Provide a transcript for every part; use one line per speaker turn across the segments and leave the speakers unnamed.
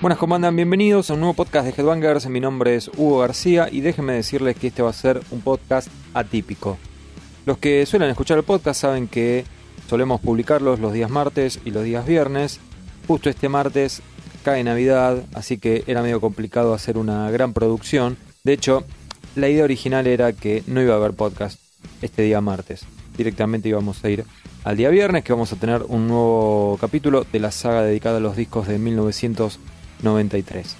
Buenas, ¿cómo andan? Bienvenidos a un nuevo podcast de Headbangers. Mi nombre es Hugo García y déjenme decirles que este va a ser un podcast atípico. Los que suelen escuchar el podcast saben que solemos publicarlos los días martes y los días viernes. Justo este martes cae Navidad, así que era medio complicado hacer una gran producción. De hecho, la idea original era que no iba a haber podcast este día martes. Directamente íbamos a ir al día viernes, que vamos a tener un nuevo capítulo de la saga dedicada a los discos de 1900 93.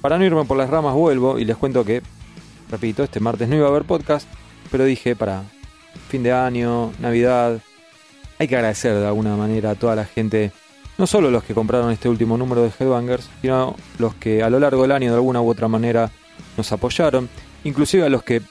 Para no irme por las ramas vuelvo y les cuento que, repito, este martes no iba a haber podcast, pero dije para fin de año, Navidad, hay que agradecer de alguna manera a toda la gente, no solo los que compraron este último número de Headbangers, sino los que a lo largo del año de alguna u otra manera nos apoyaron, inclusive a los que,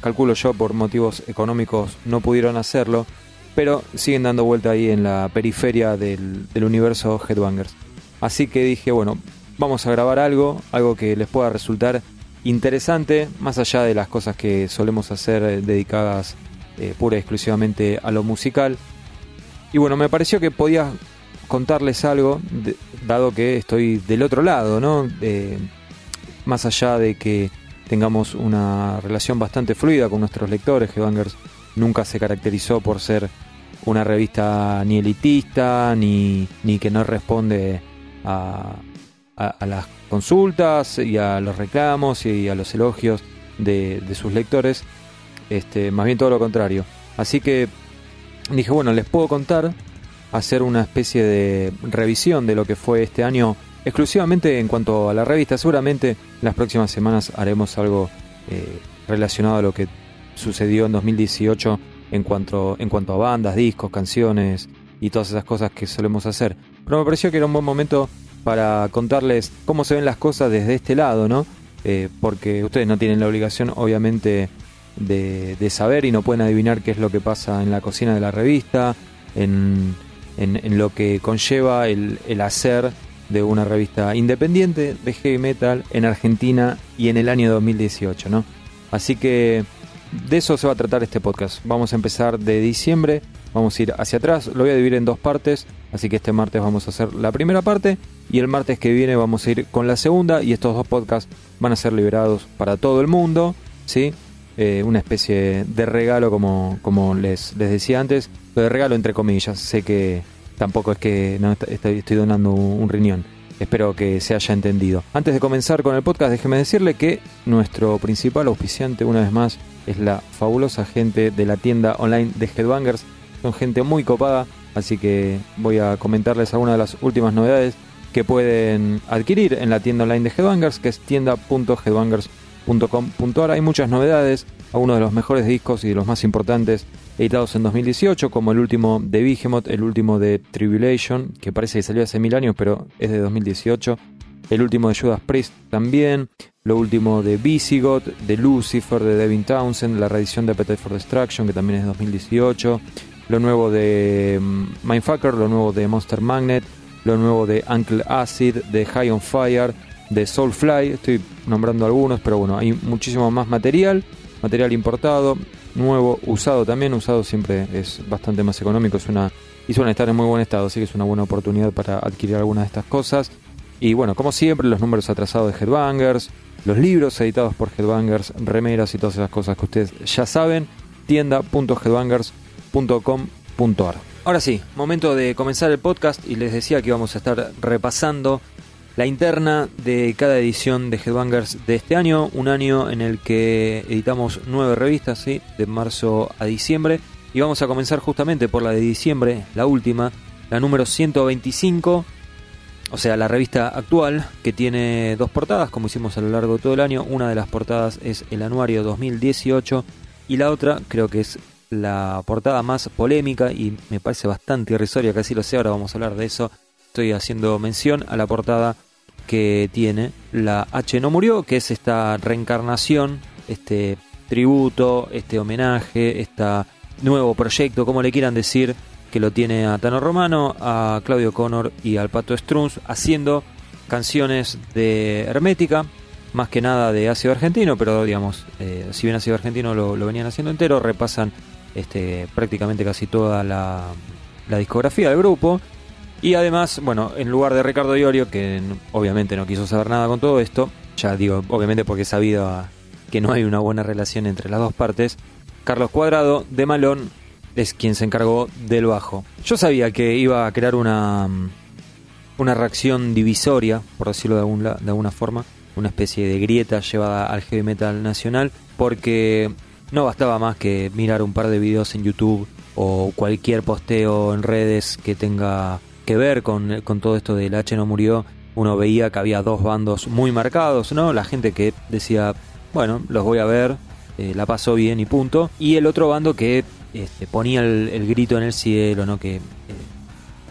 calculo yo, por motivos económicos no pudieron hacerlo, pero siguen dando vuelta ahí en la periferia del, universo Headbangers. Así que dije, bueno, vamos a grabar algo, algo que les pueda resultar interesante, más allá de las cosas que solemos hacer eh, dedicadas eh, pura y exclusivamente a lo musical. Y bueno, me pareció que podía contarles algo, dado que estoy del otro lado, ¿no? más allá de que tengamos una relación bastante fluida con nuestros lectores, Headbangers nunca se caracterizó por ser una revista ni elitista, ni, ni que no responde a, las consultas y a los reclamos y a los elogios de, sus lectores, este, más bien todo lo contrario. Así que dije, bueno, les puedo contar, hacer una especie de revisión de lo que fue este año exclusivamente en cuanto a la revista. Seguramente las próximas semanas haremos algo eh, relacionado a lo que sucedió en 2018 en cuanto, en cuanto a bandas, discos, canciones y todas esas cosas que solemos hacer. Pero me pareció que era un buen momento para contarles cómo se ven las cosas desde este lado, ¿no? Eh, porque ustedes no tienen la obligación, obviamente, de, saber y no pueden adivinar qué es lo que pasa en la cocina de la revista, en, lo que conlleva el, hacer de una revista independiente de heavy metal en Argentina y en el año 2018, ¿no? Así que de eso se va a tratar este podcast. Vamos a empezar de diciembre Vamos a ir hacia atrás, lo voy a dividir en dos partes, así que este martes vamos a hacer la primera parte y el martes que viene vamos a ir con la segunda y estos dos podcasts van a ser liberados para todo el mundo, ¿sí? Eh, una especie de regalo como, como les, les decía antes, de regalo entre comillas, sé que tampoco es que no estoy, donando un riñón. Espero que se haya entendido. Antes de comenzar con el podcast, déjeme decirle que nuestro principal auspiciante, una vez más, es la fabulosa gente de la tienda online de Headbangers son gente muy copada, así que voy a comentarles algunas de las últimas novedades que pueden adquirir en la tienda online de Headbangers, que es tienda.headbangers.com.ar. Hay muchas novedades, algunos de los mejores discos y de los más importantes editados en 2018, como el último de Behemoth, el último de Tribulation, que parece que salió hace mil años, pero es de 2018. El último de Judas Priest también. Lo último de Visigoth, de Lucifer, de Devin Townsend, la reedición de Appetite for Destruction, que también es de 2018 lo nuevo de mm, Mindfucker, lo nuevo de Monster Magnet, lo nuevo de Uncle Acid, de High on Fire, de Soulfly, estoy nombrando algunos, pero bueno, hay muchísimo más material, material importado, nuevo, usado también, usado siempre es bastante más económico, es una, y suelen estar en muy buen estado, así que es una buena oportunidad para adquirir algunas de estas cosas. Y bueno, como siempre, los números atrasados de Headbangers, los libros editados por Headbangers, remeras y todas esas cosas que ustedes ya saben, tienda.headbangers.com Ahora sí, momento de comenzar el podcast y les decía que íbamos a estar repasando la interna de cada edición de Headbangers de este año, un año en el que editamos nueve revistas, de marzo a diciembre, y vamos a comenzar justamente por la de diciembre, la última, la número 125, o sea, la revista actual, que tiene dos portadas, como hicimos a lo largo de todo el año. Una de las portadas es el anuario 2018 y la otra creo que es la portada más polémica y me parece bastante irrisoria, casi lo sé, ahora vamos a hablar de eso. Estoy haciendo mención a la portada que tiene la H no murió, que es esta reencarnación, este tributo, este homenaje, este nuevo proyecto, como le quieran decir, que lo tiene a Tano Romano, a Claudio Connor y al Pato Strunz haciendo canciones de Hermética, más que nada de ácido argentino, pero digamos, eh, si bien ácido argentino lo, lo, venían haciendo entero, repasan este, prácticamente casi toda la, la discografía del grupo. Y además, bueno, en lugar de Ricardo Iorio, que obviamente no quiso saber nada con todo esto, ya digo, obviamente porque sabido que no hay una buena relación entre las dos partes, Carlos Cuadrado de Malón es quien se encargó del bajo. Yo sabía que iba a crear una, una reacción divisoria, por decirlo de, de alguna forma, una especie de grieta llevada al heavy metal nacional, porque no bastaba más que mirar un par de videos en YouTube o cualquier posteo en redes que tenga que ver con, todo esto del H no murió. Uno veía que había dos bandos muy marcados, ¿no? La gente que decía, bueno, los voy a ver, eh, la pasó bien y punto. Y el otro bando que este, ponía el, grito en el cielo, ¿no? Que eh,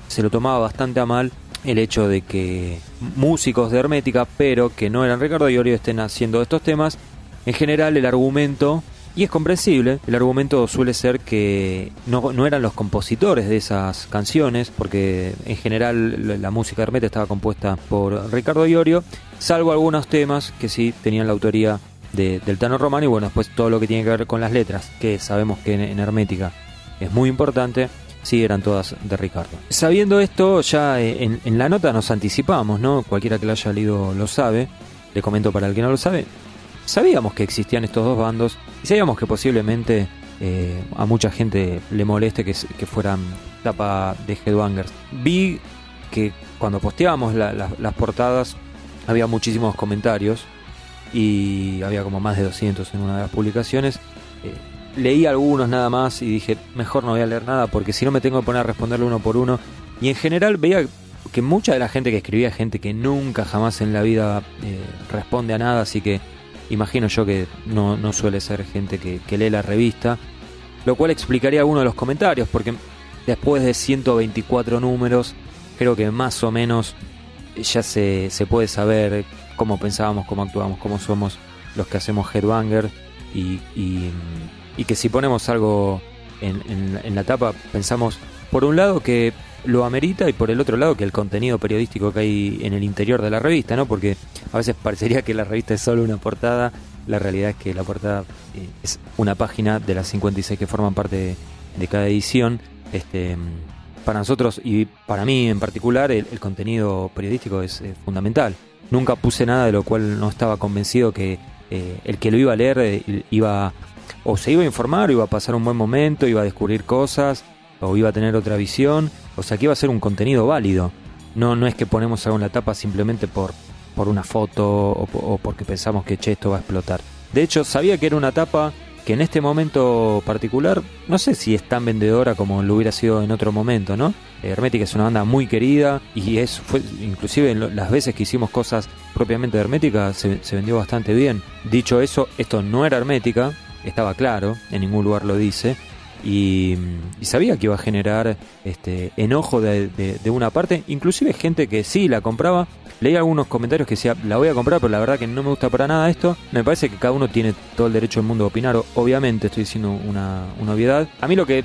se lo tomaba bastante a mal el hecho de que músicos de Hermética, pero que no eran Ricardo y Orio, estén haciendo estos temas. En general, el argumento y es comprensible, el argumento suele ser que no, no, eran los compositores de esas canciones, porque en general la música de estaba compuesta por Ricardo Iorio, salvo algunos temas que sí tenían la autoría de, del Tano Romano y bueno, después todo lo que tiene que ver con las letras, que sabemos que en, Hermética es muy importante, sí eran todas de Ricardo. Sabiendo esto, ya en, en, la nota nos anticipamos, ¿no? Cualquiera que lo haya leído lo sabe. Le comento para el que no lo sabe sabíamos que existían estos dos bandos y sabíamos que posiblemente eh, a mucha gente le moleste que, fueran tapa de Headbangers. Vi que cuando posteábamos las portadas había muchísimos comentarios y había como más de 200 en una de las publicaciones. Eh, leí algunos nada más y dije, mejor no voy a leer nada porque si no me tengo que poner a responderle uno por uno. Y en general veía que mucha de la gente que escribía, gente que nunca jamás en la vida eh, responde a nada, así que imagino yo que no, no suele ser gente que, lee la revista, lo cual explicaría algunos de los comentarios, porque después de 124 números, creo que más o menos ya se, se puede saber cómo pensábamos, cómo actuamos, cómo somos los que hacemos Headbanger y, y, que si ponemos algo en, en la tapa pensamos por un lado que lo amerita y por el otro lado que el contenido periodístico que hay en el interior de la revista, ¿no? Porque a veces parecería que la revista es solo una portada, la realidad es que la portada eh, es una página de las 56 que forman parte de, cada edición. Este, para nosotros y para mí en particular el, contenido periodístico es fundamental. Nunca puse nada de lo cual no estaba convencido que eh, el que lo iba a leer eh, iba o se iba a informar, o iba a pasar un buen momento, iba a descubrir cosas o iba a tener otra visión, o sea que iba a ser un contenido válido. No, no es que ponemos algo en la tapa simplemente por, por una foto o, porque pensamos que che, esto va a explotar. De hecho, sabía que era una tapa que en este momento particular, no sé si es tan vendedora como lo hubiera sido en otro momento, ¿no? Hermética es una banda muy querida y es, fue, inclusive en las veces que hicimos cosas propiamente de Hermética se, se vendió bastante bien. Dicho eso, esto no era Hermética, estaba claro, en ningún lugar lo dice, y, sabía que iba a generar este enojo de, una parte, inclusive gente que sí la compraba. Leí algunos comentarios que decía, la voy a comprar, pero la verdad que no me gusta para nada esto. Me parece que cada uno tiene todo el derecho del mundo a opinar, obviamente estoy diciendo una, obviedad. A mí lo que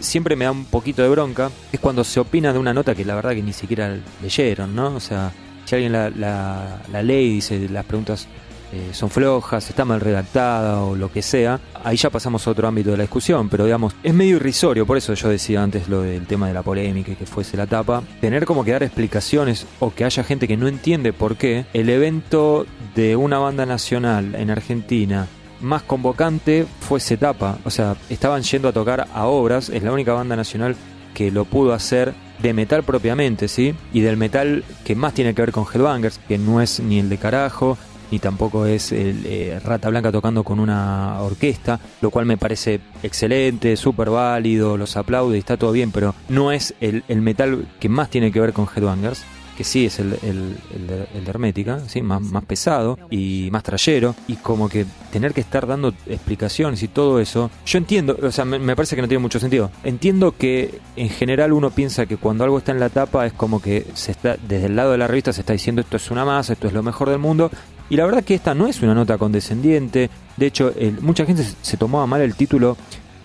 siempre me da un poquito de bronca es cuando se opina de una nota que la verdad que ni siquiera leyeron, ¿no? O sea, si alguien la, la lee y dice las preguntas eh, son flojas, está mal redactada o lo que sea, ahí ya pasamos a otro ámbito de la discusión, pero digamos, es medio irrisorio, por eso yo decía antes lo del tema de la polémica y que fuese la tapa, tener como que dar explicaciones o que haya gente que no entiende por qué el evento de una banda nacional en Argentina más convocante fuese tapa, o sea, estaban yendo a tocar a obras, es la única banda nacional que lo pudo hacer de metal propiamente, ¿sí? Y del metal que más tiene que ver con Headbangers, que no es ni el de carajo, ni tampoco es el, eh, Rata Blanca tocando con una orquesta, lo cual me parece excelente, súper válido, los aplaude y está todo bien, pero no es el, el metal que más tiene que ver con Headbangers que sí es el, el, Hermética, ¿sí? más, más pesado y más trayero, y como que tener que estar dando explicaciones y todo eso, yo entiendo, o sea, me, parece que no tiene mucho sentido. Entiendo que en general uno piensa que cuando algo está en la tapa es como que se está, desde el lado de la revista se está diciendo esto es una masa, esto es lo mejor del mundo, y la verdad que esta no es una nota condescendiente. De hecho, mucha gente se tomaba mal el título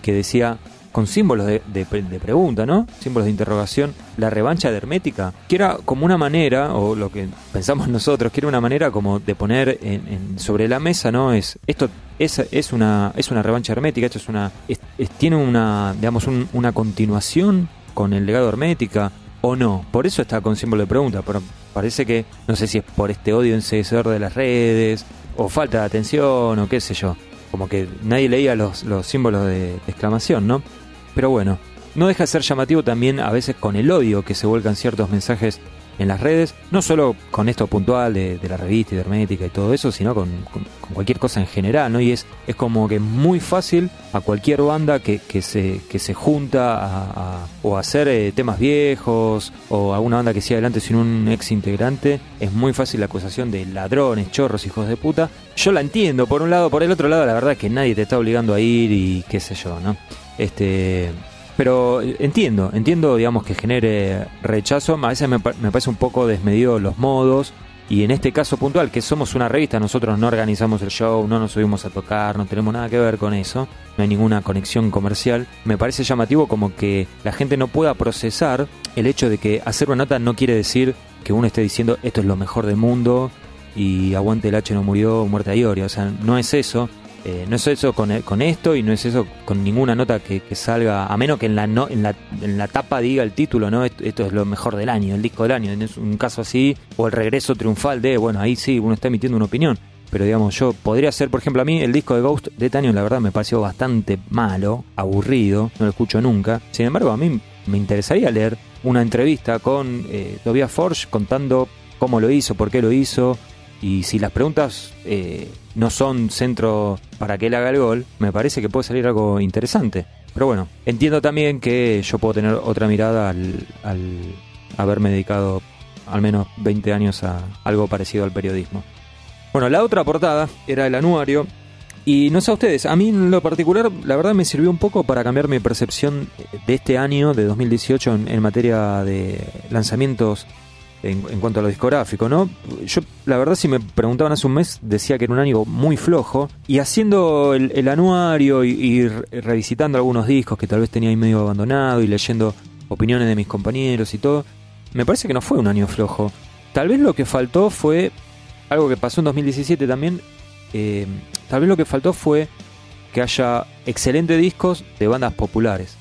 que decía con símbolos de, pregunta, ¿no? Símbolos de interrogación. La revancha de Hermética, que era como una manera, o lo que pensamos nosotros, que era una manera como de poner en, sobre la mesa, ¿no? Es esto es, es una es una revancha hermética, esto es una tiene una digamos una continuación con el legado hermética o no. Por eso está con símbolo de pregunta, parece que no sé si es por este odio enseguecedor de las redes o falta de atención o qué sé yo como que nadie leía los, los símbolos de, exclamación, ¿no? Pero bueno, no deja de ser llamativo también a veces con el odio que se vuelcan ciertos mensajes en las redes, no solo con esto puntual de, la revista y de Hermética y todo eso, sino con, cualquier cosa en general, ¿no? Y es, es como que muy fácil a cualquier banda que, que, se, que se junta a, o a hacer eh, temas viejos o a una banda que siga adelante sin un ex integrante, es muy fácil la acusación de ladrones, chorros, hijos de puta. Yo la entiendo, por un lado, por el otro lado, la verdad es que nadie te está obligando a ir y qué sé yo, ¿no? Este, pero entiendo, entiendo, digamos, que genere rechazo. A veces me, parece un poco desmedido los modos. Y en este caso puntual, que somos una revista, nosotros no organizamos el show, no nos subimos a tocar, no tenemos nada que ver con eso, no hay ninguna conexión comercial. Me parece llamativo como que la gente no pueda procesar el hecho de que hacer una nota no quiere decir que uno esté diciendo esto es lo mejor del mundo y aguante el H no murió, muerte a Ioria. O sea, no es eso. Eh, no es eso con, con, esto y no es eso con ninguna nota que, salga, a menos que en la, no, en, la, en la tapa diga el título, ¿no? Esto, es lo mejor del año, el disco del año. En un caso así, o el regreso triunfal de, bueno, ahí sí, uno está emitiendo una opinión. Pero digamos, yo podría ser, por ejemplo, a mí el disco de Ghost de este la verdad, me pareció bastante malo, aburrido, no lo escucho nunca. Sin embargo, a mí me interesaría leer una entrevista con eh, Tobias Forge contando cómo lo hizo, por qué lo hizo, y si las preguntas eh, no son centro para que él haga el gol, me parece que puede salir algo interesante. Pero bueno, entiendo también que yo puedo tener otra mirada al, haberme dedicado al menos 20 años a algo parecido al periodismo. Bueno, la otra portada era el anuario. Y no sé a ustedes, a mí en lo particular, la verdad me sirvió un poco para cambiar mi percepción de este año, de 2018, en materia de lanzamientos en, cuanto a lo discográfico, ¿no? Yo, la verdad, si me preguntaban hace un mes, decía que era un año muy flojo. Y haciendo el, anuario y, revisitando algunos discos que tal vez tenía ahí medio abandonado y leyendo opiniones de mis compañeros y todo, me parece que no fue un año flojo. Tal vez lo que faltó fue algo que pasó en 2017 también. Eh, tal vez lo que faltó fue que haya excelentes discos de bandas populares.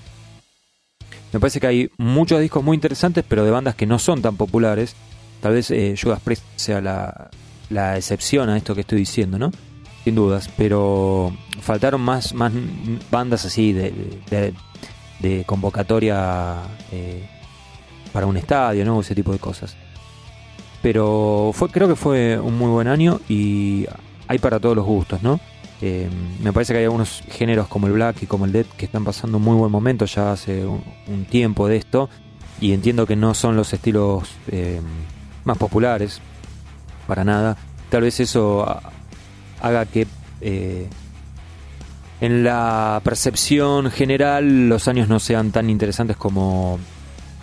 Me parece que hay muchos discos muy interesantes, pero de bandas que no son tan populares. Tal vez eh, Judas Priest sea la, la excepción a esto que estoy diciendo, ¿no? Sin dudas, pero faltaron más, más bandas así de, de, convocatoria eh, para un estadio, ¿no? Ese tipo de cosas. Pero fue, creo que fue un muy buen año y hay para todos los gustos, ¿no? Eh, me parece que hay algunos géneros como el black y como el dead que están pasando un muy buen momento ya hace un, tiempo de esto y entiendo que no son los estilos eh, más populares para nada. Tal vez eso haga que eh, en la percepción general los años no sean tan interesantes como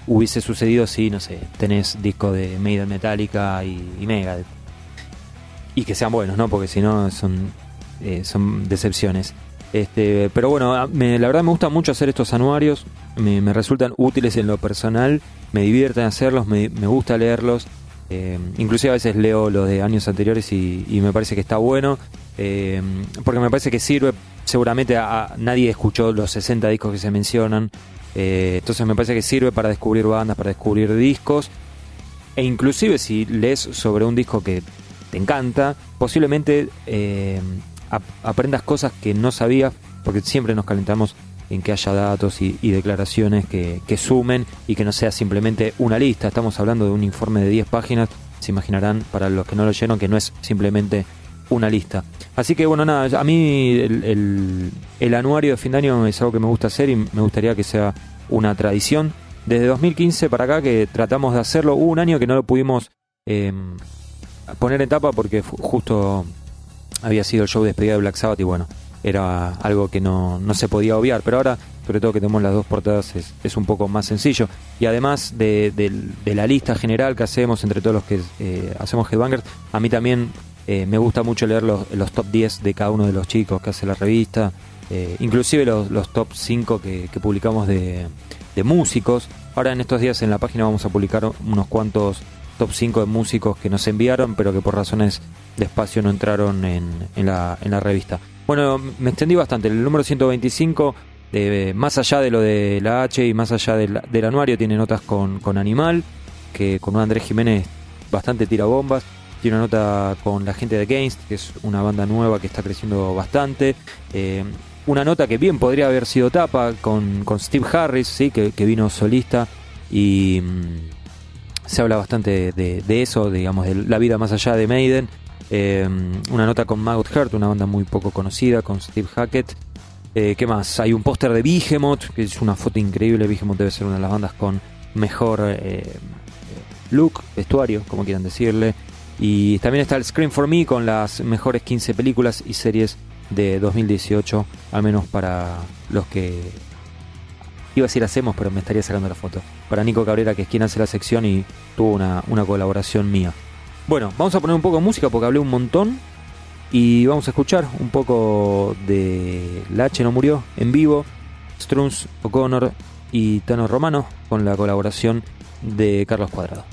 hubiese sucedido si, no sé, tenés disco de Maiden Metallica y, y Megadeth. Y que sean buenos, ¿no? Porque si no son eh, son decepciones. Este, pero bueno, la verdad me gusta mucho hacer estos anuarios, me, resultan útiles en lo personal, me divierten hacerlos, me, gusta leerlos. Eh, inclusive a veces leo los de años anteriores y, me parece que está bueno, eh, porque me parece que sirve, seguramente a, nadie escuchó los 60 discos que se mencionan, entonces me parece que sirve para descubrir bandas, para descubrir discos, e inclusive si lees sobre un disco que te encanta, posiblemente aprendas cosas que no sabías, porque siempre nos calentamos en que haya datos y, declaraciones que, sumen y que no sea simplemente una lista. Estamos hablando de un informe de 10 páginas, se imaginarán para los que no lo oyeron que no es simplemente una lista. Así que bueno, nada, a mí el, anuario de fin de año es algo que me gusta hacer y me gustaría que sea una tradición. Desde 2015 para acá que tratamos de hacerlo, hubo un año que no lo pudimos eh, poner en tapa porque justo había sido el show de despedida de Black Sabbath y bueno, era algo que no, no se podía obviar, pero ahora, sobre todo que tenemos las dos portadas, es, es un poco más sencillo. Y además de, de, la lista general que hacemos entre todos los que eh, hacemos Headbangers, a mí también eh, me gusta mucho leer los, los, top 10 de cada uno de los chicos que hace la revista. eh, inclusive los, los, top 5 que, publicamos de, músicos. Ahora en estos días en la página vamos a publicar unos cuantos top 5 de músicos que nos enviaron, pero que por razones de espacio no entraron en, la, revista. Bueno, me extendí bastante. El número 125, de, más allá de lo de la H y más allá del anuario, tiene notas con, Animal, que con un Andrés Jiménez bastante tira bombas. Tiene una nota con la gente de Games, que es una banda nueva que está creciendo bastante. Eh, una nota que bien podría haber sido tapa con, Steve Harris, ¿sí? que, vino solista y mm, se habla bastante de, eso, digamos, de la vida más allá de Maiden. Eh, una nota con Maggot Heart, una banda muy poco conocida, con Steve Hackett. Eh, ¿Qué más? Hay un póster de Behemoth, que es una foto increíble. Behemoth debe ser una de las bandas con mejor eh, look, vestuario, como quieran decirle. Y también está el Scream for Me con las mejores 15 películas y series de 2018, al menos para los que iba a decir hacemos, pero me estaría sacando la foto. Para Nico Cabrera, que es quien hace la sección y tuvo una, colaboración mía. Bueno, vamos a poner un poco de música porque hablé un montón. Y vamos a escuchar un poco de La H no murió en vivo. Struns, O'Connor y Tano Romano con la colaboración de Carlos Cuadrado.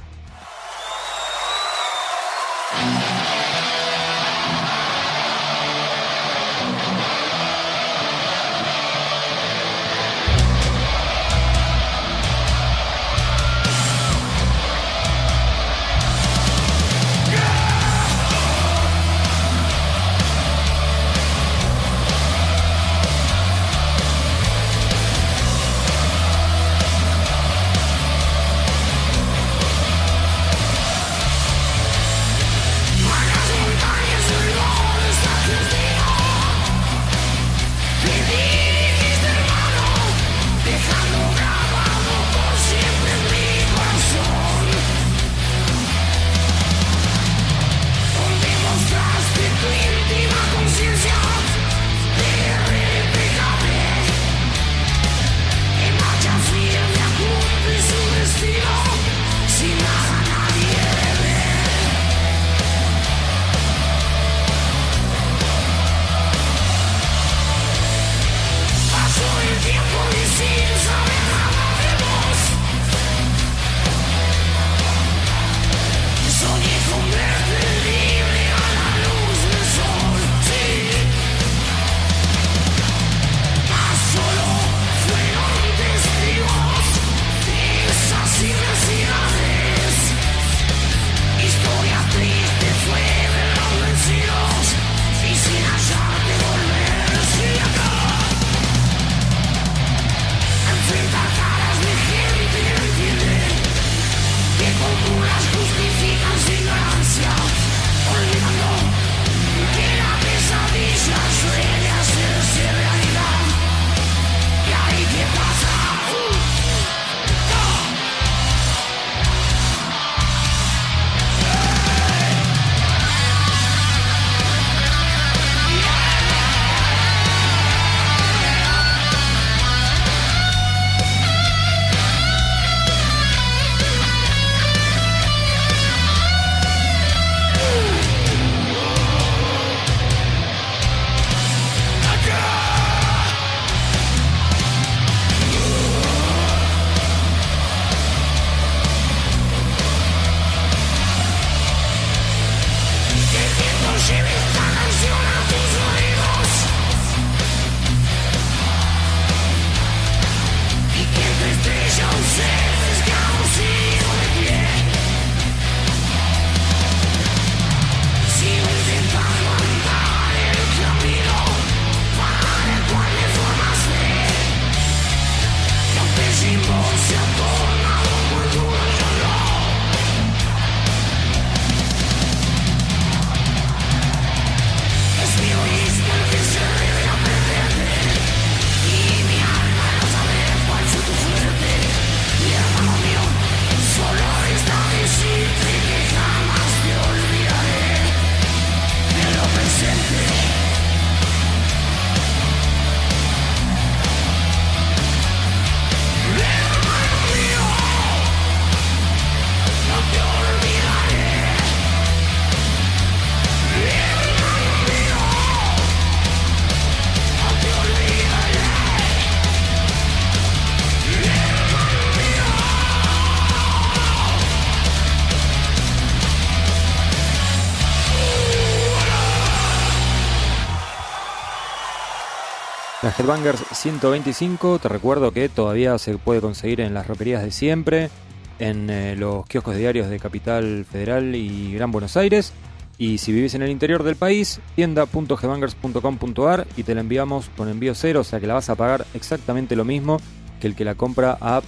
Headbangers 125. Te recuerdo que todavía se puede conseguir en las roquerías de siempre, en eh, los kioscos diarios de Capital Federal y Gran Buenos Aires. Y si vivís en el interior del país, tienda.headbangers.com.ar y te la enviamos con envío cero, o sea que la vas a pagar exactamente lo mismo que el que la compra a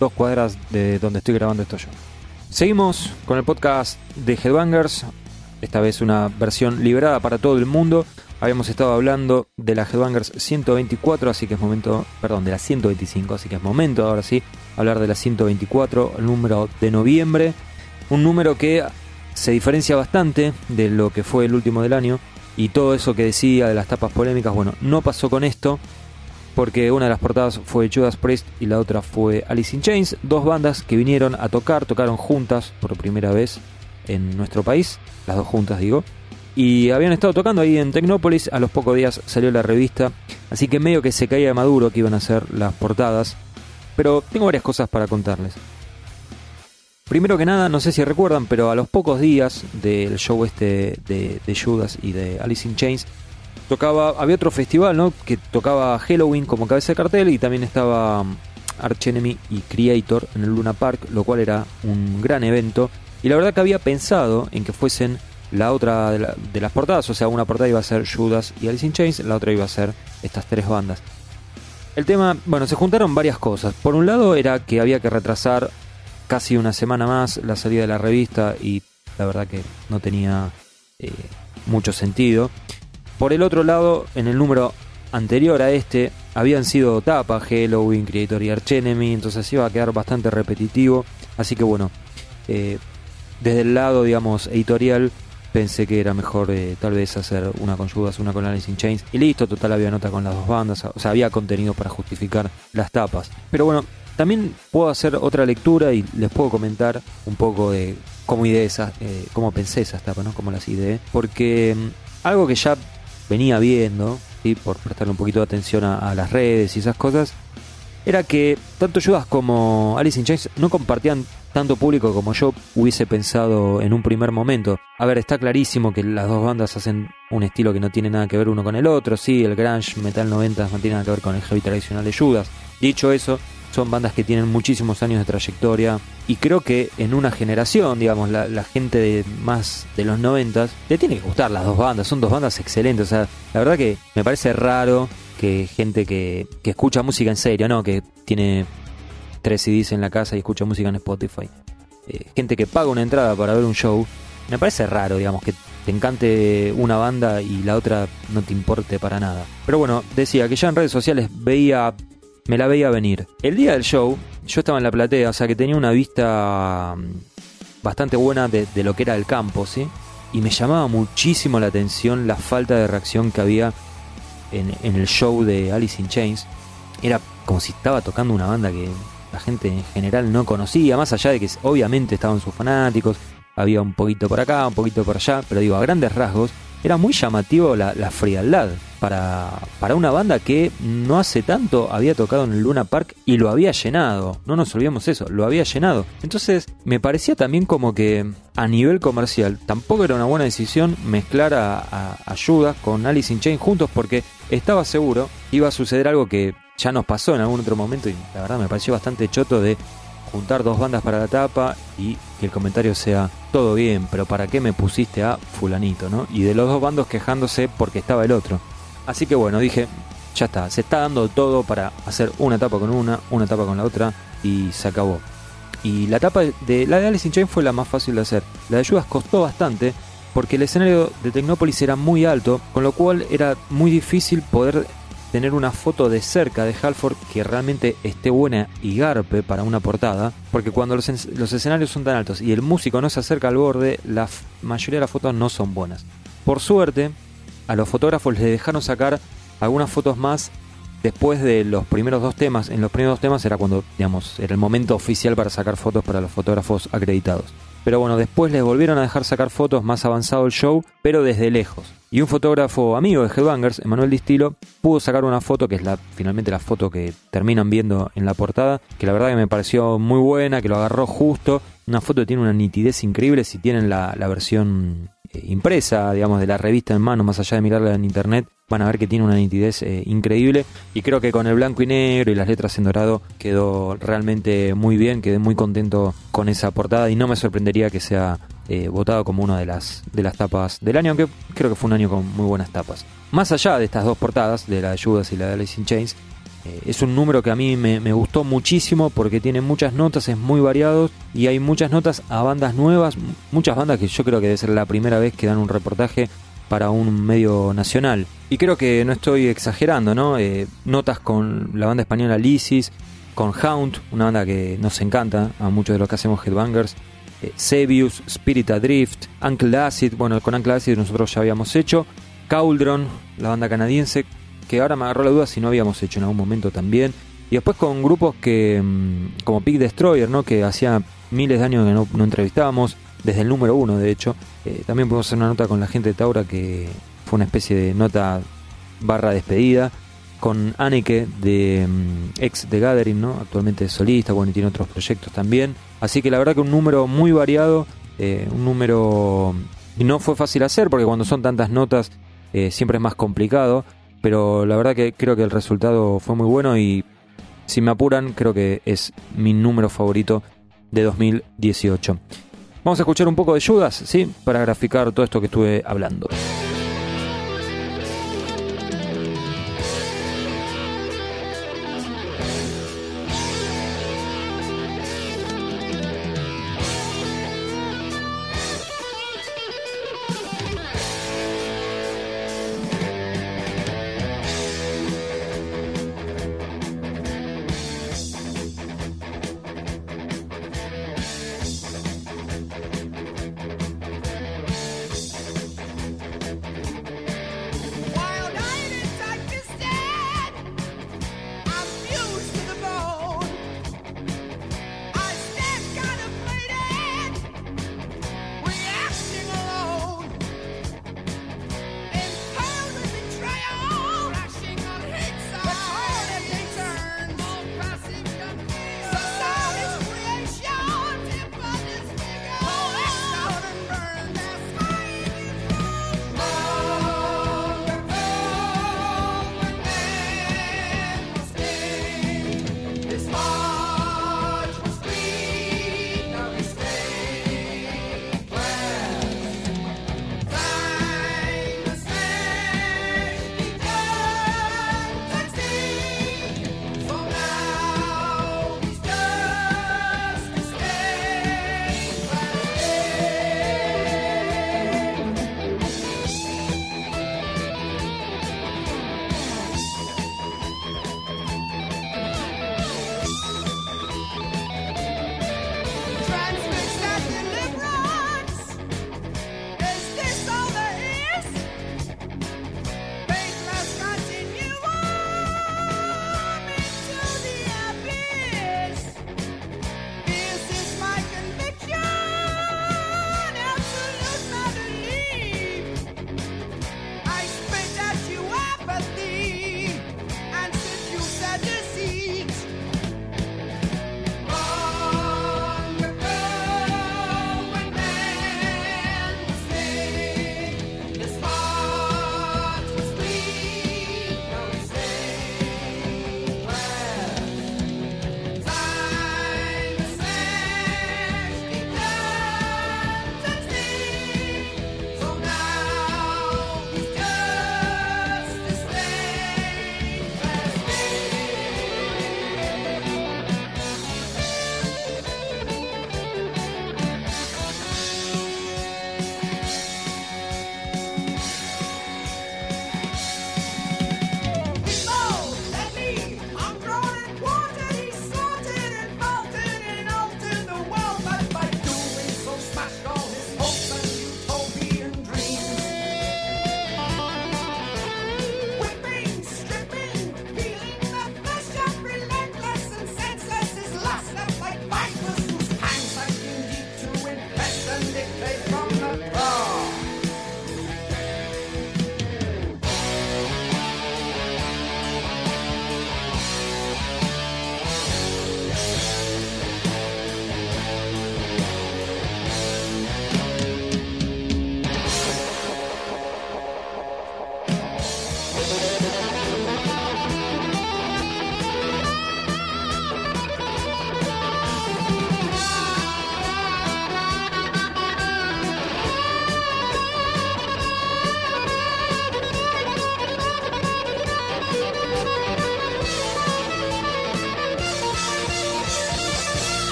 dos cuadras de donde estoy grabando esto yo. Seguimos con el podcast de Headbangers, esta vez una versión liberada para todo el mundo. Habíamos estado hablando de la Headbangers 124, así que es momento, perdón, de la 125, así que es momento ahora sí hablar de la 124, el número de noviembre, un número que se diferencia bastante de lo que fue el último del año y todo eso que decía de las tapas polémicas, bueno, no pasó con esto porque una de las portadas fue Judas Priest y la otra fue Alice in Chains, dos bandas que vinieron a tocar, tocaron juntas por primera vez en nuestro país, las dos juntas digo, y habían estado tocando ahí en Tecnópolis, a los pocos días salió la revista, así que medio que se caía de maduro que iban a ser las portadas, pero tengo varias cosas para contarles. Primero que nada, no sé si recuerdan, pero a los pocos días del show este de, Judas y de Alice in Chains, tocaba, había otro festival, ¿no? Que tocaba Halloween como cabeza de cartel y también estaba um, Arch Enemy y Creator en el Luna Park, lo cual era un gran evento. Y la verdad que había pensado en que fuesen la otra de, las portadas, o sea, una portada iba a ser Judas y Alice in Chains, la otra iba a ser estas tres bandas. El tema, bueno, se juntaron varias cosas. Por un lado era que había que retrasar casi una semana más la salida de la revista y la verdad que no tenía eh, mucho sentido. Por el otro lado, en el número anterior a este, habían sido tapa Halloween, Creator y Archenemy, entonces iba a quedar bastante repetitivo. Así que bueno, eh, desde el lado, digamos, editorial, pensé que era mejor eh, tal vez hacer una con Judas, una con Alice in Chains. Y listo, total había nota con las dos bandas, o sea, había contenido para justificar las tapas. Pero bueno, también puedo hacer otra lectura y les puedo comentar un poco de cómo ideé eh, cómo pensé esas tapas, ¿no? Cómo las ideé. Porque mm, algo que ya venía viendo, ¿sí? por prestarle un poquito de atención a, las redes y esas cosas, era que tanto Judas como Alice in Chains no compartían tanto público como yo hubiese pensado en un primer momento. A ver, está clarísimo que las dos bandas hacen un estilo que no tiene nada que ver uno con el otro. Sí, el grunge metal 90 no tiene nada que ver con el heavy tradicional de Judas. Dicho eso, son bandas que tienen muchísimos años de trayectoria y creo que en una generación, digamos, la, gente de más de los 90 le tiene que gustar las dos bandas, son dos bandas excelentes, o sea, la verdad que me parece raro que gente que, escucha música en serio, ¿no? Que tiene tres CDs en la casa y escucha música en Spotify. Eh, gente que paga una entrada para ver un show, me parece raro, digamos, que te encante una banda y la otra no te importe para nada. Pero bueno, decía que ya en redes sociales veía me la veía venir. El día del show, yo estaba en la platea, o sea que tenía una vista mm, bastante buena de, lo que era el campo, ¿sí? Y me llamaba muchísimo la atención la falta de reacción que había en, el show de Alice in Chains. Era como si estaba tocando una banda que la gente en general no conocía, más allá de que obviamente estaban sus fanáticos, había un poquito por acá, un poquito por allá, pero digo, a grandes rasgos, era muy llamativo la, frialdad para, para una banda que no hace tanto había tocado en el Luna Park y lo había llenado. No nos olvidemos eso, lo había llenado. Entonces me parecía también como que a nivel comercial tampoco era una buena decisión mezclar a, a, Judas con Alice in Chains juntos porque estaba seguro que iba a suceder algo que ya nos pasó en algún otro momento y la verdad me pareció bastante choto de juntar dos bandas para la tapa y que el comentario sea todo bien, pero ¿para qué me pusiste a fulanito, no? Y de los dos bandos quejándose porque estaba el otro. Así que bueno, dije, ya está, se está dando todo para hacer una etapa con una, una etapa con la otra y se acabó. Y la etapa de la de Alice in Chains fue la más fácil de hacer. La de Judas costó bastante porque el escenario de Tecnópolis era muy alto, con lo cual era muy difícil poder tener una foto de cerca de Halford que realmente esté buena y garpe para una portada, porque cuando los, escenarios son tan altos y el músico no se acerca al borde, la mayoría de las fotos no son buenas. Por suerte, a los fotógrafos les dejaron sacar algunas fotos más después de los primeros dos temas. En los primeros dos temas era cuando, digamos, era el momento oficial para sacar fotos para los fotógrafos acreditados. Pero bueno, después les volvieron a dejar sacar fotos más avanzado el show, pero desde lejos. Y un fotógrafo amigo de Headbangers, Emanuel Distilo, pudo sacar una foto que es la, finalmente la foto que terminan viendo en la portada, que la verdad que me pareció muy buena, que lo agarró justo. Una foto que tiene una nitidez increíble si tienen la, versión eh, impresa, digamos, de la revista en mano, más allá de mirarla en internet. van a ver que tiene una nitidez eh, increíble y creo que con el blanco y negro y las letras en dorado quedó realmente muy bien, quedé muy contento con esa portada y no me sorprendería que sea eh, votado como una de las, de las tapas del año, aunque creo que fue un año con muy buenas tapas. Más allá de estas dos portadas, de la de Judas y la de Alice in Chains, eh, es un número que a mí me, gustó muchísimo porque tiene muchas notas, es muy variado y hay muchas notas a bandas nuevas, muchas bandas que yo creo que debe ser la primera vez que dan un reportaje para un medio nacional. Y creo que no estoy exagerando, ¿no? Eh, notas con la banda española Lysis, con Hound, una banda que nos encanta a muchos de los que hacemos Headbangers, eh, Sebius, Spirit Adrift, Uncle Acid, bueno, con Uncle Acid nosotros ya habíamos hecho, Cauldron, la banda canadiense, que ahora me agarró la duda si no habíamos hecho en algún momento también. Y después con grupos que, mm, como Big Destroyer, ¿no? que hacía miles de años que no, no entrevistábamos, desde el número uno de hecho. Eh, también podemos hacer una nota con la gente de Taura que fue una especie de nota barra despedida. Con Anneke de mm, ex de Gathering, ¿no? actualmente es solista, bueno, y tiene otros proyectos también. Así que la verdad que un número muy variado, eh, un número no fue fácil hacer porque cuando son tantas notas eh, siempre es más complicado, pero la verdad que creo que el resultado fue muy bueno y si me apuran creo que es mi número favorito de 2018. Vamos a escuchar un poco de Judas, ¿sí? Para graficar todo esto que estuve hablando.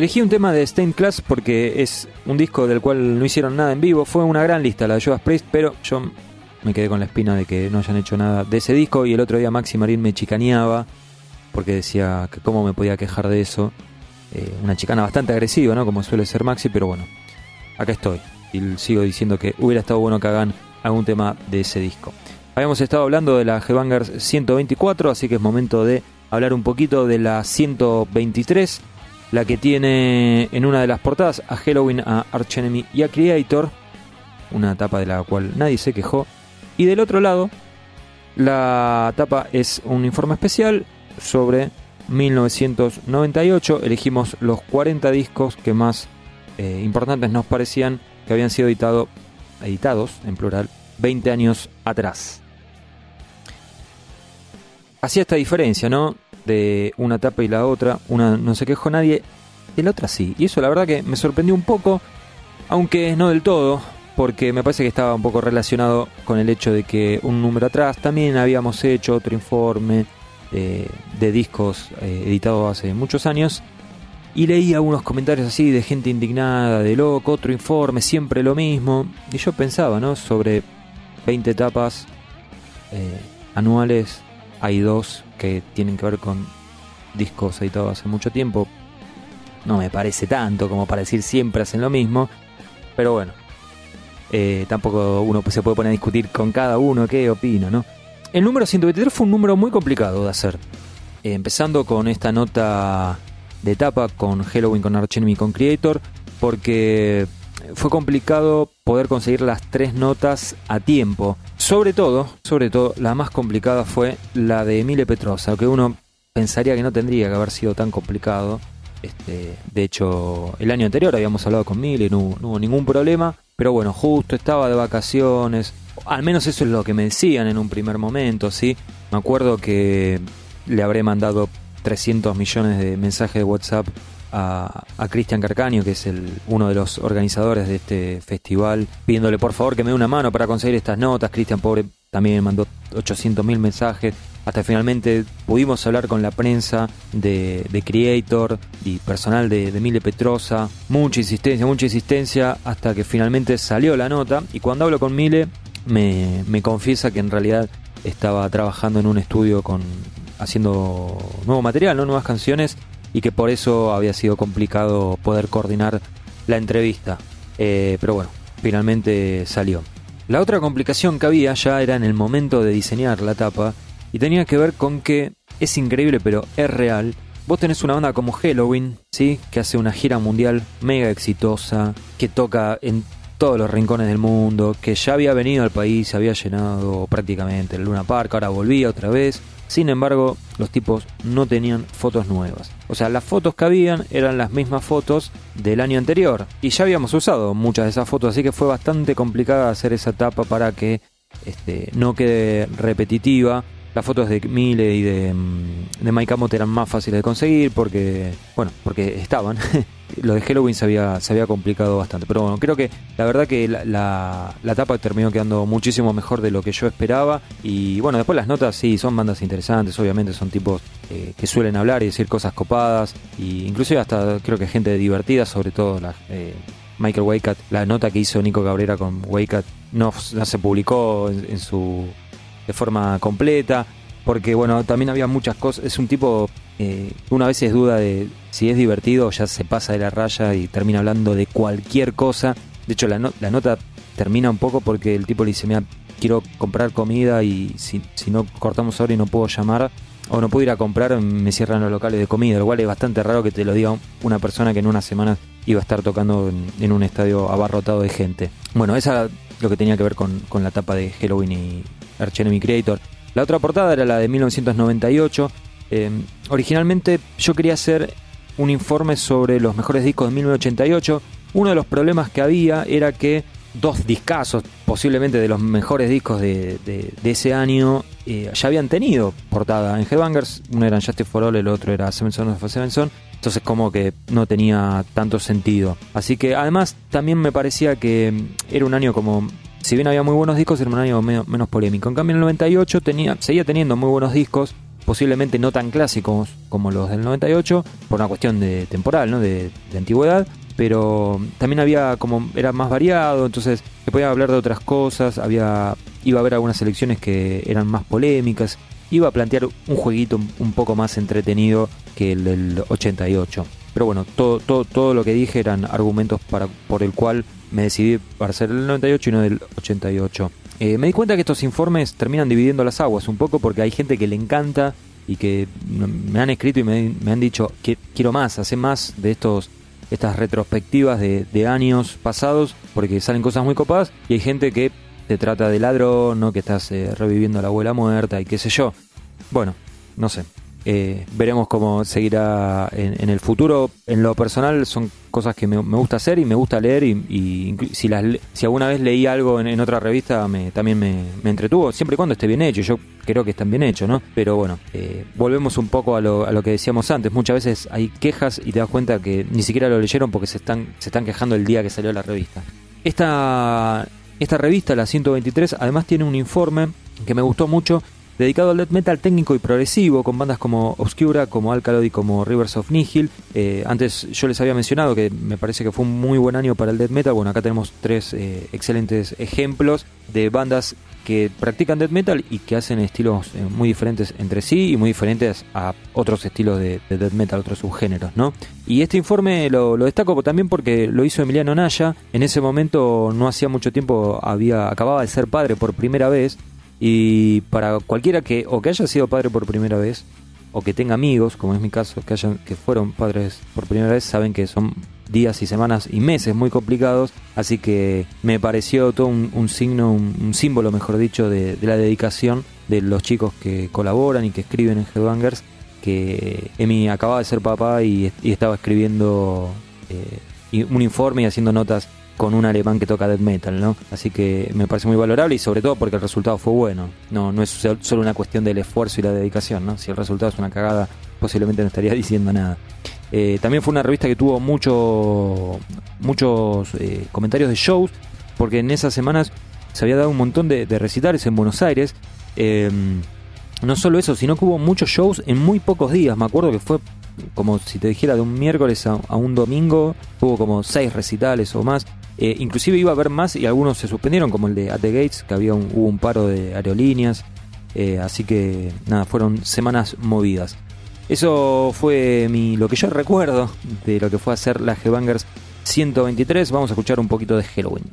Elegí un tema de Stained Class porque es un disco del cual no hicieron nada en vivo. Fue una gran lista la de Judas Priest, pero yo me quedé con la espina de que no hayan hecho nada de ese disco. Y el otro día Maxi Marín me chicaneaba porque decía que cómo me podía quejar de eso. Eh, una chicana bastante agresiva, ¿no? Como suele ser Maxi, pero bueno, acá estoy. Y sigo diciendo que hubiera estado bueno que hagan algún tema de ese disco. Habíamos estado hablando de la Headbangers 124, así que es momento de hablar un poquito de la 123, la que tiene en una de las portadas a Halloween, a Arch Enemy y a Creator, una tapa de la cual nadie se quejó. Y del otro lado, la tapa es un informe especial sobre 1998. Elegimos los 40 discos que más eh, importantes nos parecían que habían sido editado, editados, en plural, 20 años atrás. Hacía esta diferencia, ¿no? De una tapa y la otra. Una no se quejó nadie, de la otra sí. Y eso la verdad que me sorprendió un poco, aunque no del todo, porque me parece que estaba un poco relacionado con el hecho de que un número atrás también habíamos hecho otro informe de, discos eh, editados hace muchos años. Y leí algunos comentarios así de gente indignada, de loco, otro informe, siempre lo mismo. Y yo pensaba, ¿no? Sobre 20 etapas eh, anuales, hay dos que tienen que ver con discos editados hace mucho tiempo. No me parece tanto como para decir siempre hacen lo mismo. Pero bueno, eh, tampoco uno se puede poner a discutir con cada uno qué opina, ¿no? El número 123 fue un número muy complicado de hacer. Eh, empezando con esta nota de etapa con Halloween, con Arch Enemy, con Creator, porque fue complicado poder conseguir las tres notas a tiempo. Sobre todo, sobre todo, la más complicada fue la de Emile Petrosa, que uno pensaría que no tendría que haber sido tan complicado. Este, de hecho, el año anterior habíamos hablado con Mile, no, no hubo ningún problema. Pero bueno, justo estaba de vacaciones, al menos eso es lo que me decían en un primer momento, ¿sí? Me acuerdo que le habré mandado 300 millones de mensajes de WhatsApp a, Cristian Carcaño, que es el, uno de los organizadores de este festival, pidiéndole por favor que me dé una mano para conseguir estas notas. Cristian, pobre, también me mandó 800 mil mensajes. Hasta finalmente pudimos hablar con la prensa de, Creator y personal de, de Mile Petrosa. Mucha insistencia, mucha insistencia, hasta que finalmente salió la nota. Y cuando hablo con Mile, me, me confiesa que en realidad estaba trabajando en un estudio con haciendo nuevo material, ¿no? nuevas canciones y que por eso había sido complicado poder coordinar la entrevista. Eh, pero bueno, finalmente salió. La otra complicación que había ya era en el momento de diseñar la tapa y tenía que ver con que es increíble pero es real. Vos tenés una banda como Halloween, ¿sí? Que hace una gira mundial mega exitosa, que toca en todos los rincones del mundo, que ya había venido al país, había llenado prácticamente el Luna Park, ahora volvía otra vez. Sin embargo, los tipos no tenían fotos nuevas. O sea, las fotos que habían eran las mismas fotos del año anterior. Y ya habíamos usado muchas de esas fotos, así que fue bastante complicada hacer esa tapa para que este, no quede repetitiva las fotos de Mile y de, mm, de Mike Amott eran más fáciles de conseguir porque, bueno, porque estaban. Lo de Halloween se había, se había complicado bastante. Pero bueno, creo que la verdad que la, la, tapa terminó quedando muchísimo mejor de lo que yo esperaba. Y bueno, después las notas sí, son bandas interesantes, obviamente son tipos eh, que suelen hablar y decir cosas copadas. Y inclusive hasta creo que gente divertida, sobre todo la, eh, Michael Waycat. La nota que hizo Nico Cabrera con Waycat no, no se publicó en su de forma completa, porque bueno, también había muchas cosas, es un tipo, eh, una vez es duda de si es divertido, ya se pasa de la raya y termina hablando de cualquier cosa, de hecho la, nota termina un poco porque el tipo le dice, mira, quiero comprar comida y si, no cortamos ahora y no puedo llamar, o no puedo ir a comprar, me cierran los locales de comida, lo cual es bastante raro que te lo diga una persona que en unas semanas iba a estar tocando en, un estadio abarrotado de gente. Bueno, esa es lo que tenía que ver con, con la tapa de Halloween y, Arch Enemy Creator. La otra portada era la de 1998. Eh, originalmente yo quería hacer un informe sobre los mejores discos de 1988. Uno de los problemas que había era que dos discazos, posiblemente de los mejores discos de, ese año, eh, ya habían tenido portada en Headbangers. Uno era Justice for All, el otro era Seven of Seven. Entonces como que no tenía tanto sentido. Así que además también me parecía que era un año como si bien había muy buenos discos, era un año menos polémico. En cambio, en el 98 tenía, seguía teniendo muy buenos discos, posiblemente no tan clásicos como los del 98, por una cuestión de temporal, ¿no? de, antigüedad, pero también había como era más variado, entonces se podía hablar de otras cosas, había iba a haber algunas selecciones que eran más polémicas, iba a plantear un jueguito un poco más entretenido que el del 88. Pero bueno, todo, todo, todo lo que dije eran argumentos para, por el cual me decidí para hacer el 98 y no del 88. Eh, me di cuenta que estos informes terminan dividiendo las aguas un poco porque hay gente que le encanta y que me han escrito y me, han dicho que quiero más, hace más de estos estas retrospectivas de, años pasados porque salen cosas muy copadas y hay gente que te trata de ladrón, ¿no? que estás eh, reviviendo a la abuela muerta y qué sé yo. Bueno, no sé. Eh, veremos cómo seguirá en, el futuro. En lo personal son cosas que me, gusta hacer y me gusta leer y, si, alguna vez leí algo en, otra revista me, también me, entretuvo, siempre y cuando esté bien hecho. Yo creo que están bien hechos, ¿no? Pero bueno, eh, volvemos un poco a lo, a lo que decíamos antes. Muchas veces hay quejas y te das cuenta que ni siquiera lo leyeron porque se están, se están quejando el día que salió la revista. Esta, esta revista, la 123, además tiene un informe que me gustó mucho dedicado al death metal técnico y progresivo, con bandas como Obscura, como Alkaloid y como Rivers of Nihil. Eh, antes yo les había mencionado que me parece que fue un muy buen año para el death metal. Bueno, acá tenemos tres eh, excelentes ejemplos de bandas que practican death metal y que hacen estilos eh, muy diferentes entre sí y muy diferentes a otros estilos de, death metal, otros subgéneros, ¿no? Y este informe lo, lo, destaco también porque lo hizo Emiliano Naya. En ese momento, no hacía mucho tiempo, había acababa de ser padre por primera vez y para cualquiera que o que haya sido padre por primera vez o que tenga amigos, como es mi caso, que hayan que fueron padres por primera vez, saben que son días y semanas y meses muy complicados, así que me pareció todo un, signo, un, símbolo, mejor dicho, de, la dedicación de los chicos que colaboran y que escriben en Headbangers, que Emi acababa de ser papá y, estaba escribiendo eh, un informe y haciendo notas con un alemán que toca death metal, ¿no? Así que me parece muy valorable y sobre todo porque el resultado fue bueno. No, no es solo una cuestión del esfuerzo y la dedicación, ¿no? Si el resultado es una cagada, posiblemente no estaría diciendo nada. Eh, también fue una revista que tuvo mucho, muchos eh, comentarios de shows, porque en esas semanas se había dado un montón de, recitales en Buenos Aires. Em, no solo eso, sino que hubo muchos shows en muy pocos días. Me acuerdo que fue como si te dijera de un miércoles a, a un domingo, hubo como seis recitales o más. Eh, inclusive iba a haber más y algunos se suspendieron, como el de At the Gates, que había un, hubo un paro de aerolíneas. Eh, así que nada, fueron semanas movidas. Eso fue mi, lo que yo recuerdo de lo que fue hacer la G-Bangers 123. Vamos a escuchar un poquito de Halloween.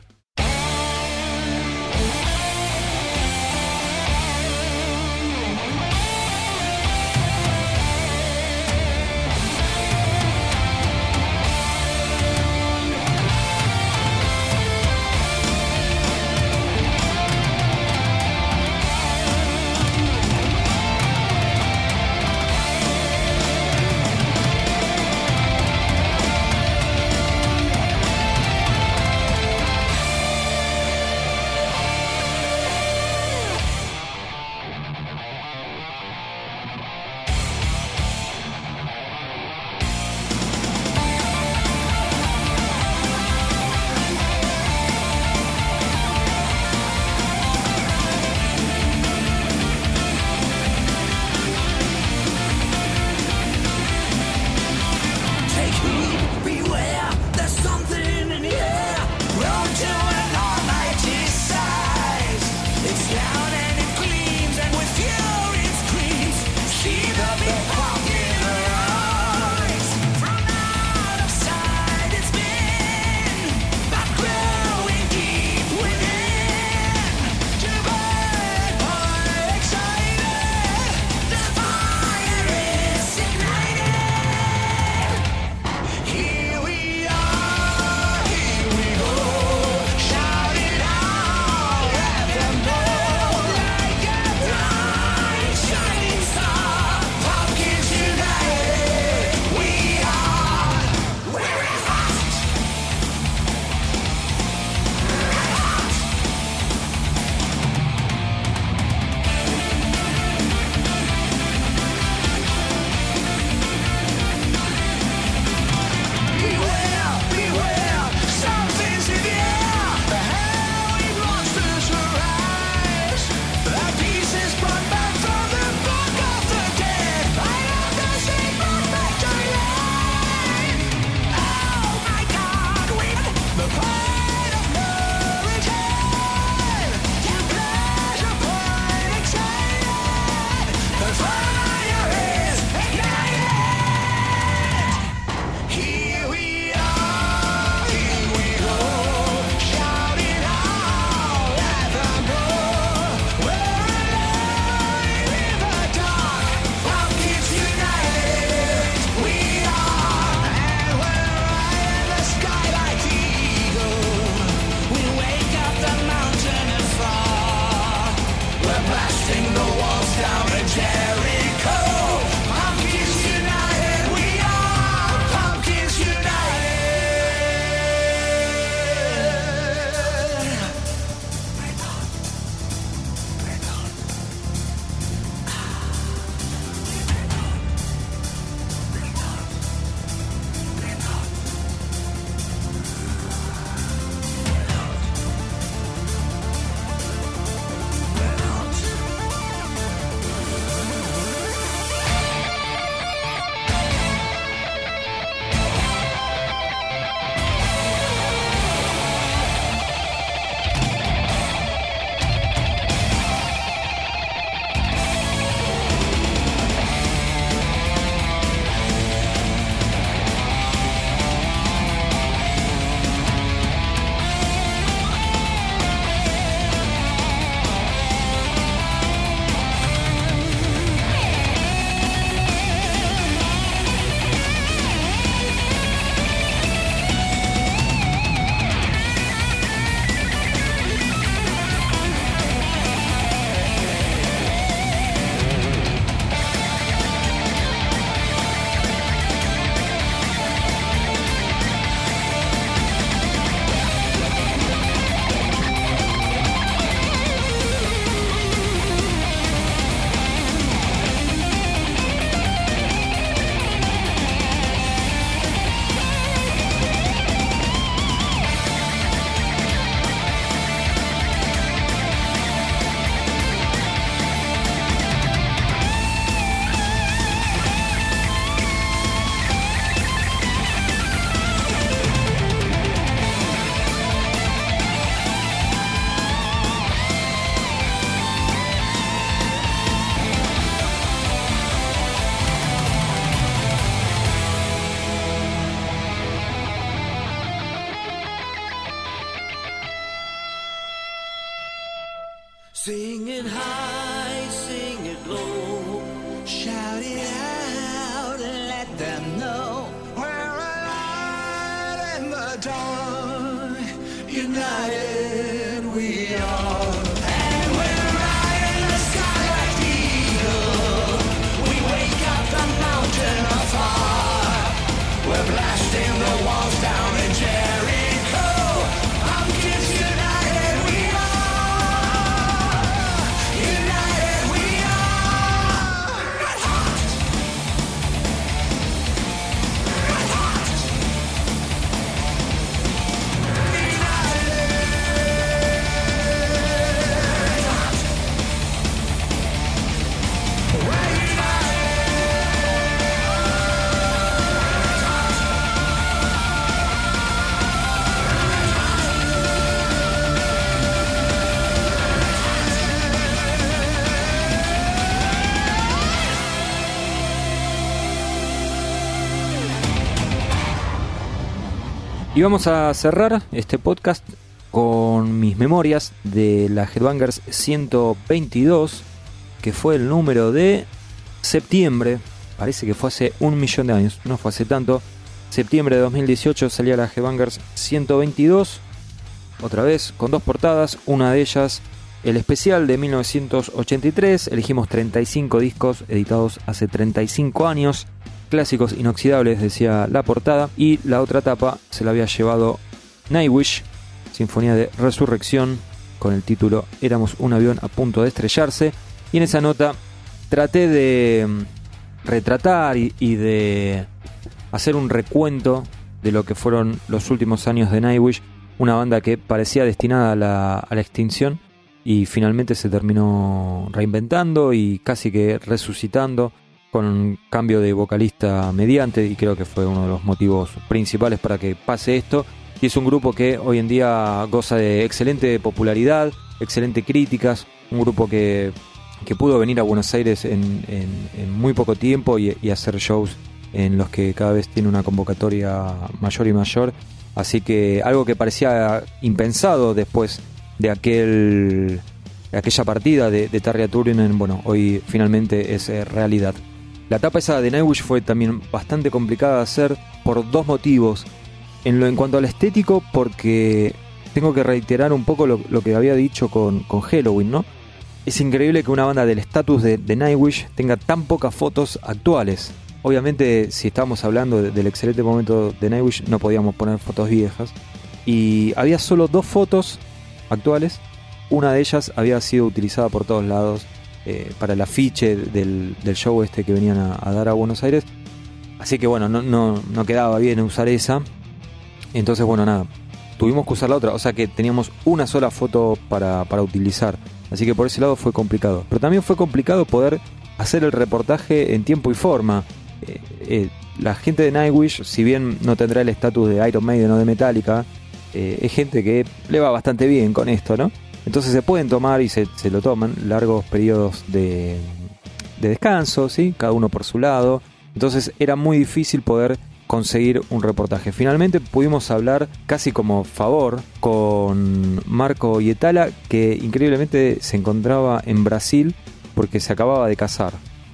Y vamos a cerrar este podcast con mis memorias de la Headbangers 122, que fue el número de septiembre, parece que fue hace un millón de años, no fue hace tanto. Septiembre de 2018 salía la Headbangers 122, otra vez con dos portadas, una de ellas el especial de 1983, elegimos 35 discos editados hace 35 años, clásicos inoxidables decía la portada, y la otra tapa se la había llevado Nightwish, Sinfonía de Resurrección, con el título Éramos un avión a punto de estrellarse, y en esa nota traté de mm, retratar y, de hacer un recuento de lo que fueron los últimos años de Nightwish, una banda que parecía destinada a la extinción y finalmente se terminó reinventando y casi que resucitando con cambio de vocalista mediante y creo que fue uno de los motivos principales para que pase esto y es un grupo que hoy en día goza de excelente popularidad, excelente críticas, un grupo que, que pudo venir a Buenos Aires en, muy poco tiempo y, hacer shows en los que cada vez tiene una convocatoria mayor y mayor. Así que algo que parecía impensado después de aquel aquella partida de, de Turunen, bueno, hoy finalmente es eh, realidad. La etapa esa de Nightwish fue también bastante complicada de hacer por dos motivos. En, lo, en cuanto al estético, porque tengo que reiterar un poco lo, lo que había dicho con, con Halloween, ¿no? Es increíble que una banda del estatus de, de Nightwish tenga tan pocas fotos actuales. Obviamente, si estábamos hablando de- del excelente momento de Nightwish, no podíamos poner fotos viejas. Y había solo dos fotos actuales. Una de ellas había sido utilizada por todos lados eh, para el afiche del, show este que venían a, dar a Buenos Aires. Así que bueno, no, quedaba bien usar esa. Entonces, bueno, nada. Tuvimos que usar la otra. O sea que teníamos una sola foto para, utilizar. Así que por ese lado fue complicado. Pero también fue complicado poder hacer el reportaje en tiempo y forma. Eh, eh, la gente de Nightwish, si bien no tendrá el estatus de Iron Maiden o de Metallica, es gente que le va bastante bien con esto, ¿no? Entonces se pueden tomar y se, se lo toman largos periodos de, de descanso, ¿sí? Cada uno por su lado. Entonces era muy difícil poder conseguir un reportaje. Finalmente pudimos hablar casi como favor con Marco Yetala, que increíblemente se encontraba en Brasil porque se acababa de casar.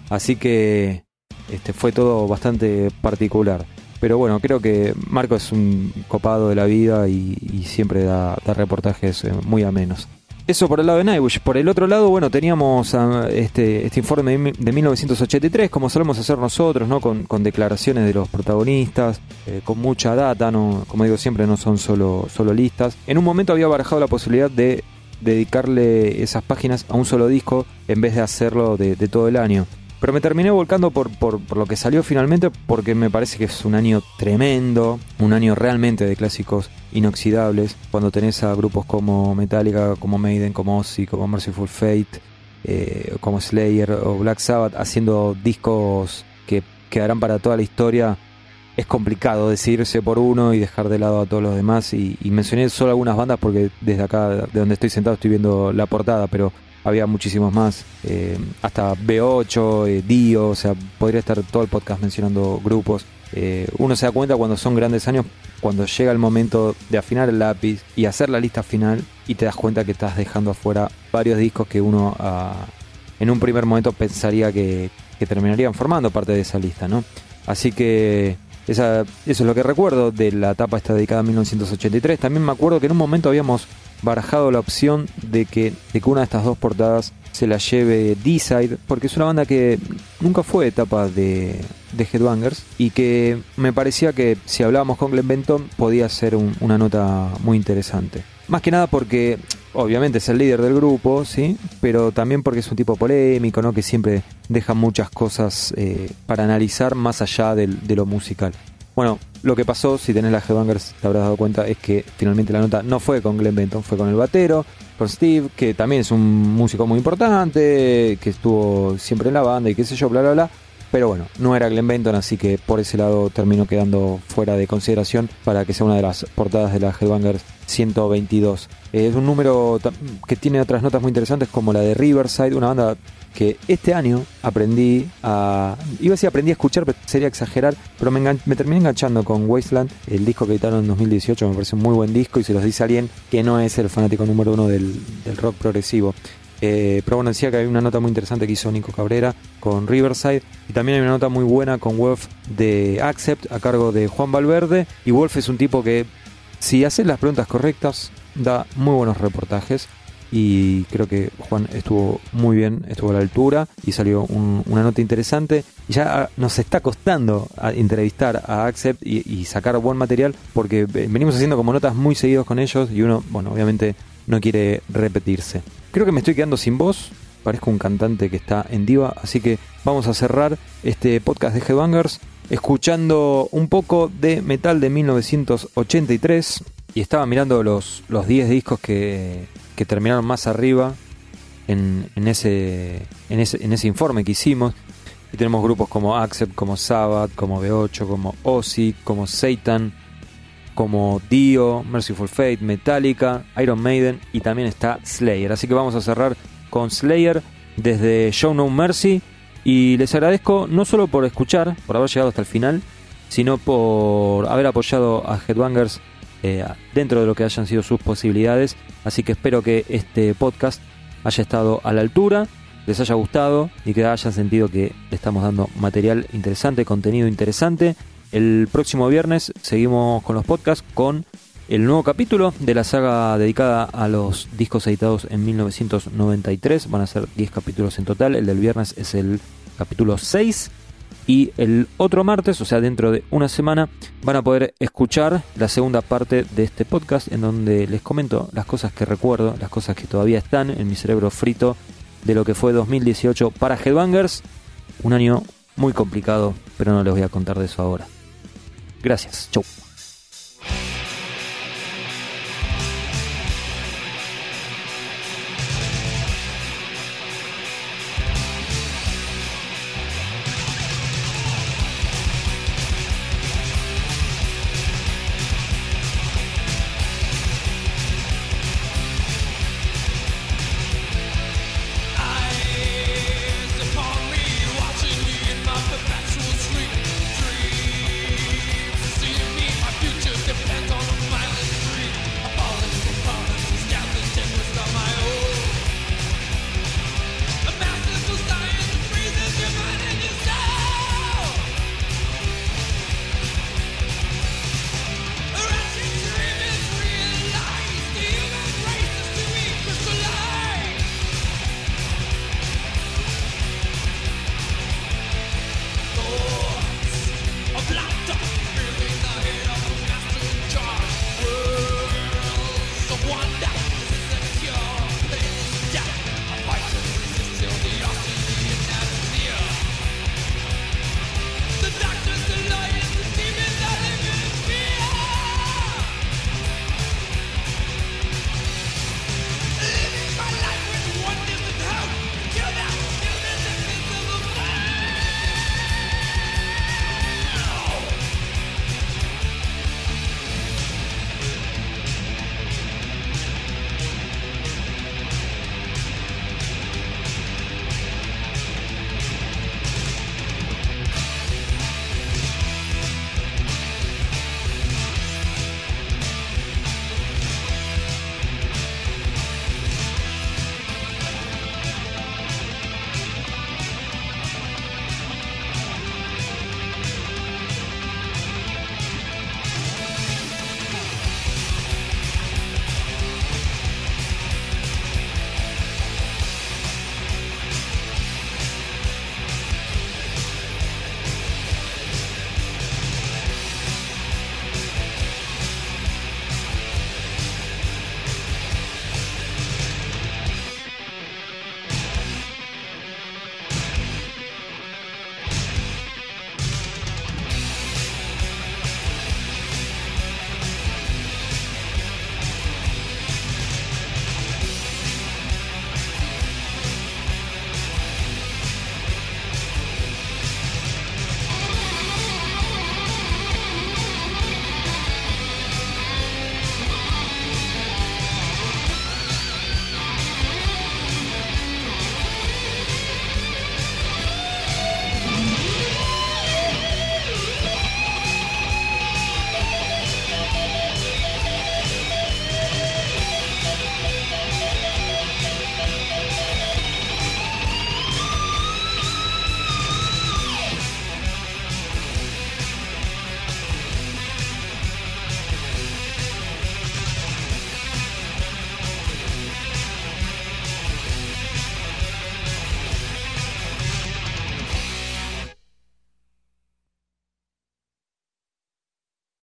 Así que este, fue todo bastante particular. Pero bueno, creo que Marco es un copado de la vida y, y siempre da, da reportajes eh, muy amenos. Eso por el lado de Nightwish. Por el otro lado, bueno, teníamos este, este informe de, de 1983, como solemos hacer nosotros, ¿no? Con, con declaraciones de los protagonistas, eh, con mucha data, ¿no? Como digo siempre, no son solo, solo listas. En un momento había barajado la posibilidad de dedicarle esas páginas a un solo disco en vez de hacerlo de, de todo el año. Pero me terminé volcando por, por, lo que salió finalmente porque me parece que es un año tremendo, un año realmente de clásicos inoxidables, cuando tenés a grupos como Metallica, como Maiden, como Ozzy, como Merciful Fate, eh, como Slayer o Black Sabbath haciendo discos que quedarán para toda la historia. Es complicado decidirse por uno y dejar de lado a todos los demás. Y, y mencioné solo algunas bandas porque desde acá, de donde estoy sentado, estoy viendo la portada, pero había muchísimos más. Eh, hasta B8, eh, Dio, o sea, podría estar todo el podcast mencionando grupos. Eh, uno se da cuenta cuando son grandes años cuando llega el momento de afinar el lápiz y hacer la lista final y te das cuenta que estás dejando afuera varios discos que uno ah, en un primer momento pensaría que, que terminarían formando parte de esa lista, ¿no? Así que esa, eso es lo que recuerdo de la etapa esta dedicada a 1983. También me acuerdo que en un momento habíamos barajado la opción de que, de que una de estas dos portadas se la lleve D-Side, porque es una banda que nunca fue etapa de, de Headbangers y que me parecía que si hablábamos con Glenn Benton podía ser un- una nota muy interesante. Más que nada porque obviamente es el líder del grupo, ¿sí? Pero también porque es un tipo polémico, ¿no? Que siempre deja muchas cosas eh, para analizar más allá de lo musical. Bueno, lo que pasó, si tenés la Headbangers, te habrás dado cuenta, es que finalmente la nota no fue con Glenn Benton, fue con el batero, con Steve, que también es un músico muy importante, que estuvo siempre en la banda y qué sé yo, bla, bla, bla. Pero bueno, no era Glenn Benton, así que por ese lado terminó quedando fuera de consideración para que sea una de las portadas de la Headbangers 122. Eh, es un número que tiene otras notas muy interesantes como la de Riverside, una banda que este año aprendí a... Iba a decir aprendí a escuchar, pero sería exagerar, pero me, terminé enganchando con Wasteland, el disco que editaron en 2018, me parece un muy buen disco y se los dice a alguien que no es el fanático número uno del, rock progresivo. Eh, pero bueno, decía que hay una nota muy interesante que hizo Nico Cabrera con Riverside. Y también hay una nota muy buena con Wolf de Accept a cargo de Juan Valverde. Y Wolf es un tipo que, si hace las preguntas correctas, da muy buenos reportajes. Y creo que Juan estuvo muy bien, estuvo a la altura y salió un- una nota interesante. Y ya ah, nos está costando a entrevistar a Accept y, sacar buen material porque eh, venimos haciendo como notas muy seguidos con ellos y uno, bueno, obviamente no quiere repetirse. Creo que me estoy quedando sin voz. Parezco un cantante que está en diva. Así que vamos a cerrar este podcast de Headbangers escuchando un poco de metal de 1983. Y estaba mirando los, los 10 discos que, que terminaron más arriba en, en, ese, en, ese, en ese informe que hicimos. Y tenemos grupos como Accept, como Sabbath, como B8, como Ozzy, como Satan, como Dio, Merciful Fate, Metallica, Iron Maiden y también está Slayer. Así que vamos a cerrar con Slayer desde Show No Mercy y les agradezco no solo por escuchar, por haber llegado hasta el final, sino por haber apoyado a Headbangers eh, dentro de lo que hayan sido sus posibilidades. Así que espero que este podcast haya estado a la altura, les haya gustado y que hayan sentido que le estamos dando material interesante, contenido interesante. El próximo viernes seguimos con los podcasts con el nuevo capítulo de la saga dedicada a los discos editados en 1993. Van a ser 10 capítulos en total. El del viernes es el capítulo 6. Y el otro martes, o sea, dentro de una semana, van a poder escuchar la segunda parte de este podcast en donde les comento las cosas que recuerdo, las cosas que todavía están en mi cerebro frito de lo que fue 2018 para Headbangers. Un año muy complicado, pero no les voy a contar de eso ahora. Gracias. Chau.